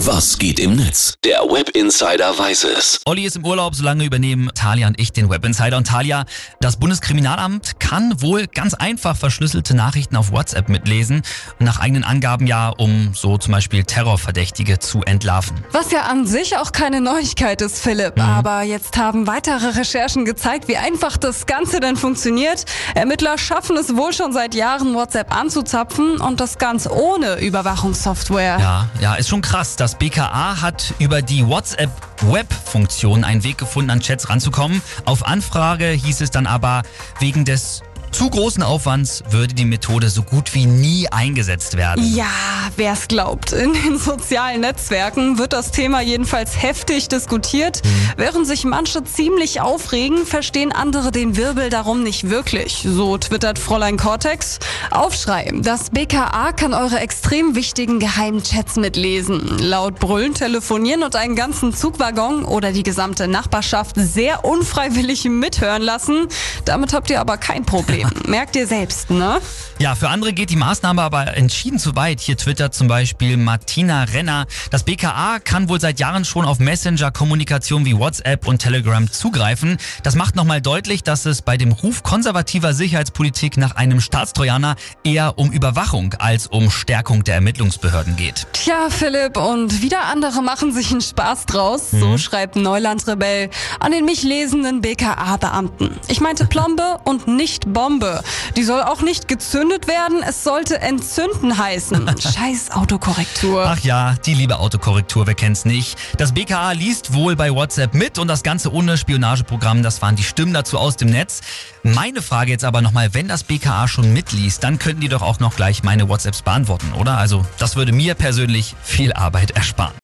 Was geht im Netz? Der Web Insider weiß es. Olli ist im Urlaub, solange übernehmen Talia und ich den Web Insider. Und Talia, das Bundeskriminalamt kann wohl ganz einfach verschlüsselte Nachrichten auf WhatsApp mitlesen. Nach eigenen Angaben ja, um so zum Beispiel Terrorverdächtige zu entlarven. Was ja an sich auch keine Neuigkeit ist, Philipp. Aber jetzt haben weitere Recherchen gezeigt, wie einfach das Ganze denn funktioniert. Ermittler schaffen es wohl schon seit Jahren, WhatsApp anzuzapfen und das ganz ohne Überwachungssoftware. Ja, ja, ist schon krass. Das BKA hat über die WhatsApp Web-Funktion einen Weg gefunden, an Chats ranzukommen. Auf Anfrage hieß es dann aber, wegen des zu großen Aufwands würde die Methode so gut wie nie eingesetzt werden. Ja, wer es glaubt. In den sozialen Netzwerken wird das Thema jedenfalls heftig diskutiert. Während sich manche ziemlich aufregen, verstehen andere den Wirbel darum nicht wirklich. So twittert Fräulein Cortex. Aufschrei. Das BKA kann eure extrem wichtigen geheimen Chats mitlesen. Laut Brüllen, telefonieren und einen ganzen Zugwaggon oder die gesamte Nachbarschaft sehr unfreiwillig mithören lassen. Damit habt ihr aber kein Problem. Merkt ihr selbst, ne? Ja, für andere geht die Maßnahme aber entschieden zu weit. Hier twittert zum Beispiel Martina Renner. Das BKA kann wohl seit Jahren schon auf Messenger-Kommunikation wie WhatsApp und Telegram zugreifen. Das macht nochmal deutlich, dass es bei dem Ruf konservativer Sicherheitspolitik nach einem Staatstrojaner eher um Überwachung als um Stärkung der Ermittlungsbehörden geht. Tja, Philipp, und wieder andere machen sich einen Spaß draus. So schreibt Neuland-Rebell an den mich lesenden BKA-Beamten. Ich meinte Plombe und nicht Bombe. Die soll auch nicht gezündet werden, es sollte entzünden heißen. Scheiß Autokorrektur. Ach ja, die liebe Autokorrektur, wer kennt's nicht. Das BKA liest wohl bei WhatsApp mit und das Ganze ohne Spionageprogramm, das waren die Stimmen dazu aus dem Netz. Meine Frage jetzt aber nochmal, wenn das BKA schon mitliest, dann könnten die doch auch noch gleich meine WhatsApps beantworten, oder? Also das würde mir persönlich viel Arbeit ersparen.